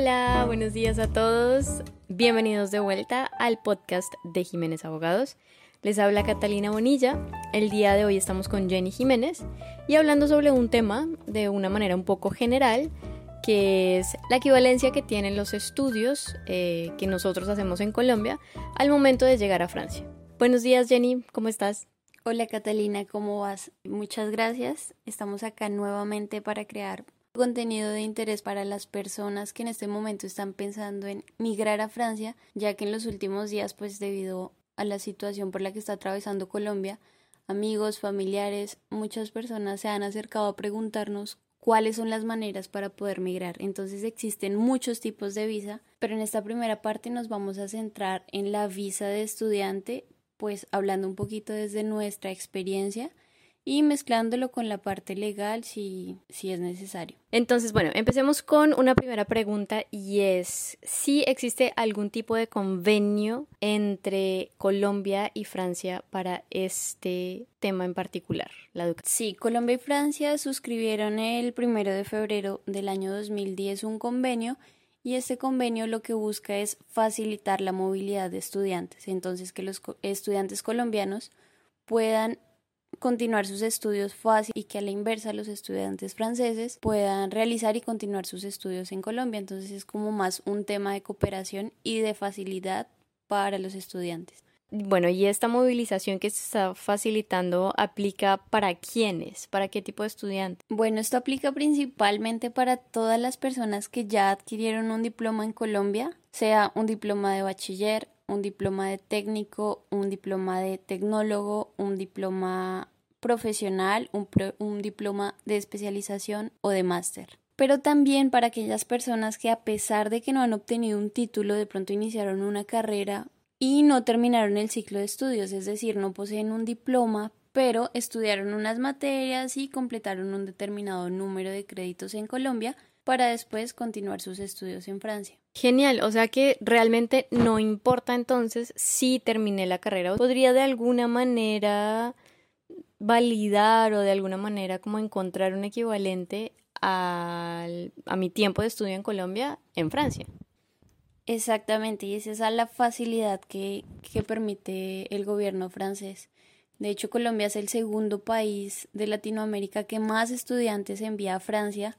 Hola, buenos días a todos. Bienvenidos de vuelta al podcast de Jiménez Abogados. Les habla Catalina Bonilla. El día de hoy estamos con Jenny Jiménez y hablando sobre un tema de una manera un poco general, que es la equivalencia que tienen los estudios eh, que nosotros hacemos en Colombia al momento de llegar a Francia. Buenos días Jenny, ¿cómo estás? Hola Catalina, ¿cómo vas? Muchas gracias. Estamos acá nuevamente para crear contenido de interés para las personas que en este momento están pensando en migrar a Francia, ya que en los últimos días, pues debido a la situación por la que está atravesando Colombia, amigos, familiares, muchas personas se han acercado a preguntarnos cuáles son las maneras para poder migrar. Entonces existen muchos tipos de visa, pero en esta primera parte nos vamos a centrar en la visa de estudiante, pues hablando un poquito desde nuestra experiencia y mezclándolo con la parte legal si, si es necesario. Entonces, bueno, empecemos con una primera pregunta y es si existe algún tipo de convenio entre Colombia y Francia para este tema en particular, la educación. Sí, Colombia y Francia suscribieron el primero de febrero del año 2010 un convenio y este convenio lo que busca es facilitar la movilidad de estudiantes, entonces que los estudiantes colombianos puedan continuar sus estudios fácil y que a la inversa los estudiantes franceses puedan realizar y continuar sus estudios en Colombia. Entonces es como más un tema de cooperación y de facilidad para los estudiantes. Bueno, y esta movilización que se está facilitando aplica para quiénes, para qué tipo de estudiantes. Bueno, esto aplica principalmente para todas las personas que ya adquirieron un diploma en Colombia, sea un diploma de bachiller, un diploma de técnico, un diploma de tecnólogo, un diploma profesional, un, un diploma de especialización o de máster. Pero también para aquellas personas que a pesar de que no han obtenido un título, de pronto iniciaron una carrera y no terminaron el ciclo de estudios, es decir, no poseen un diploma, pero estudiaron unas materias y completaron un determinado número de créditos en Colombia para después continuar sus estudios en Francia. Genial, o sea que realmente no importa entonces si terminé la carrera, podría de alguna manera validar o de alguna manera como encontrar un equivalente a mi tiempo de estudio en Colombia en Francia. Exactamente, y esa es la facilidad que, que permite el gobierno francés. De hecho, Colombia es el segundo país de Latinoamérica que más estudiantes envía a Francia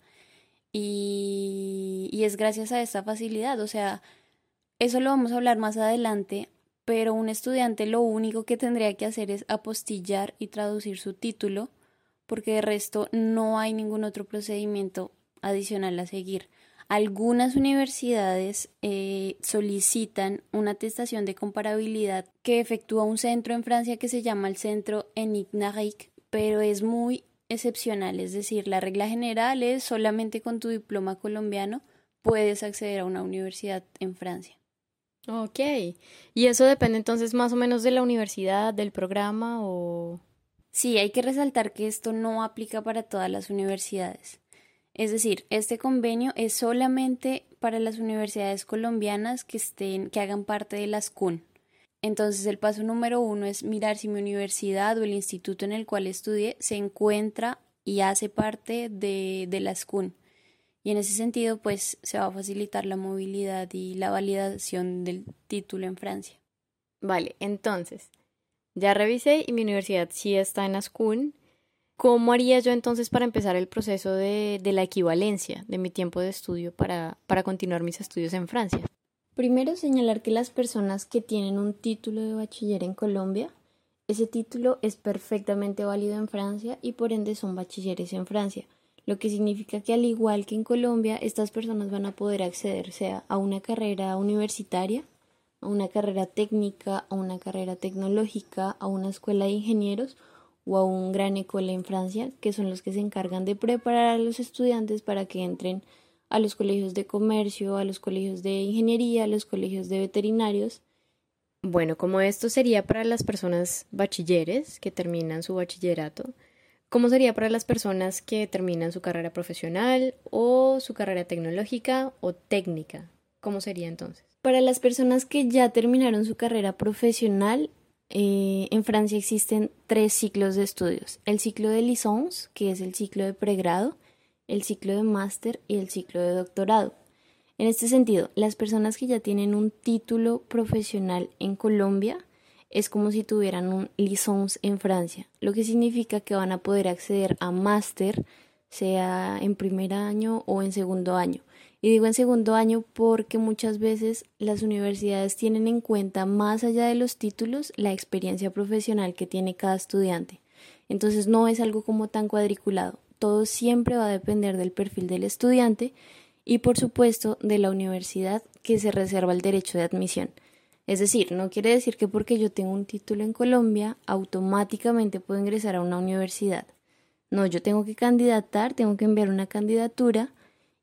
y, es gracias a esta facilidad. O sea, eso lo vamos a hablar más adelante, pero un estudiante lo único que tendría que hacer es apostillar y traducir su título, porque de resto no hay ningún otro procedimiento adicional a seguir. Algunas universidades eh, solicitan una atestación de comparabilidad que efectúa un centro en Francia que se llama el Centro Enignaric, pero es muy excepcional, es decir, la regla general es solamente con tu diploma colombiano puedes acceder a una universidad en Francia. Ok, y eso depende entonces más o menos de la universidad, del programa o... Sí, hay que resaltar que esto no aplica para todas las universidades. Es decir, este convenio es solamente para las universidades colombianas que estén, que hagan parte de las CUN. Entonces el paso número uno es mirar si mi universidad o el instituto en el cual estudié se encuentra y hace parte de, de las CUN. Y en ese sentido, pues se va a facilitar la movilidad y la validación del título en Francia. Vale, entonces, ya revisé y mi universidad sí está en CUN. ¿Cómo haría yo entonces para empezar el proceso de, la equivalencia de mi tiempo de estudio para, para continuar mis estudios en Francia? Primero señalar que las personas que tienen un título de bachiller en Colombia, ese título es perfectamente válido en Francia y por ende son bachilleres en Francia, lo que significa que al igual que en Colombia, estas personas van a poder acceder sea a una carrera universitaria, a una carrera técnica, a una carrera tecnológica, a una escuela de ingenieros o a un gran école en Francia, que son los que se encargan de preparar a los estudiantes para que entren a los colegios de comercio, a los colegios de ingeniería, a los colegios de veterinarios. Bueno, como esto sería para las personas bachilleres que terminan su bachillerato, ¿cómo sería para las personas que terminan su carrera profesional o su carrera tecnológica o técnica? ¿Cómo sería entonces? Para las personas que ya terminaron su carrera profesional, eh, en Francia existen tres ciclos de estudios. El ciclo de licence, que es el ciclo de pregrado, el ciclo de máster y el ciclo de doctorado. En este sentido, las personas que ya tienen un título profesional en Colombia es como si tuvieran un licence en Francia, lo que significa que van a poder acceder a máster, sea en primer año o en segundo año. Y digo en segundo año porque muchas veces las universidades tienen en cuenta, más allá de los títulos, la experiencia profesional que tiene cada estudiante. Entonces no es algo como tan cuadriculado. Todo siempre va a depender del perfil del estudiante y por supuesto de la universidad que se reserva el derecho de admisión. Es decir, no quiere decir que porque yo tengo un título en Colombia, automáticamente puedo ingresar a una universidad. No, yo tengo que candidatar, tengo que enviar una candidatura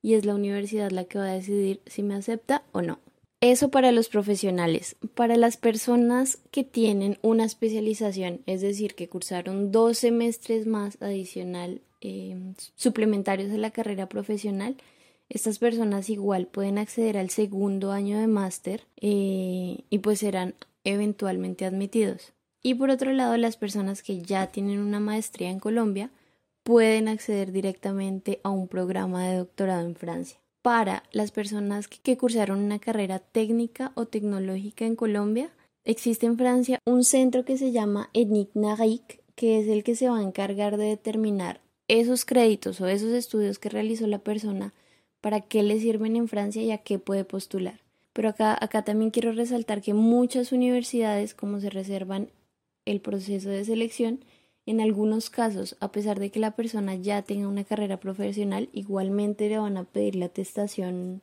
y es la universidad la que va a decidir si me acepta o no. Eso para los profesionales. Para las personas que tienen una especialización, es decir, que cursaron dos semestres más adicional eh, suplementarios de la carrera profesional, estas personas igual pueden acceder al segundo año de máster eh, y pues serán eventualmente admitidos. Y por otro lado, las personas que ya tienen una maestría en Colombia pueden acceder directamente a un programa de doctorado en Francia. Para las personas que cursaron una carrera técnica o tecnológica en Colombia, existe en Francia un centro que se llama ENIC NARIC, que es el que se va a encargar de determinar esos créditos o esos estudios que realizó la persona para qué le sirven en Francia y a qué puede postular. Pero acá, acá también quiero resaltar que muchas universidades, como se reservan el proceso de selección, en algunos casos, a pesar de que la persona ya tenga una carrera profesional, igualmente le van a pedir la atestación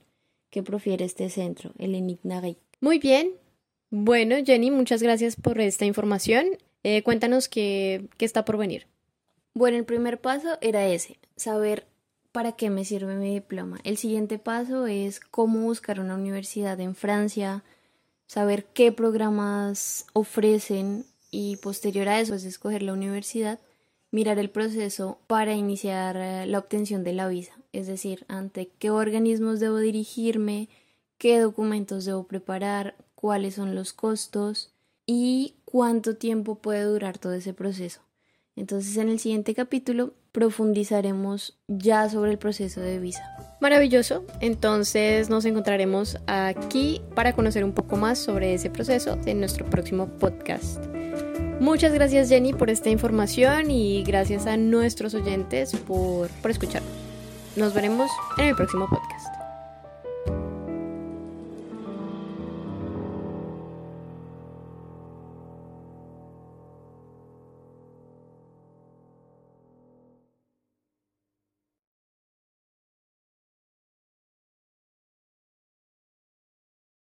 que profiere este centro, el ENIC Muy bien. Bueno, Jenny, muchas gracias por esta información. Eh, cuéntanos qué, qué está por venir. Bueno, el primer paso era ese, saber para qué me sirve mi diploma. El siguiente paso es cómo buscar una universidad en Francia, saber qué programas ofrecen y posterior a eso es escoger la universidad, mirar el proceso para iniciar eh, la obtención de la visa, es decir, ante qué organismos debo dirigirme, qué documentos debo preparar, cuáles son los costos y cuánto tiempo puede durar todo ese proceso. Entonces en el siguiente capítulo profundizaremos ya sobre el proceso de visa. Maravilloso, entonces nos encontraremos aquí para conocer un poco más sobre ese proceso en nuestro próximo podcast. Muchas gracias Jenny por esta información y gracias a nuestros oyentes por, por escuchar. Nos veremos en el próximo podcast.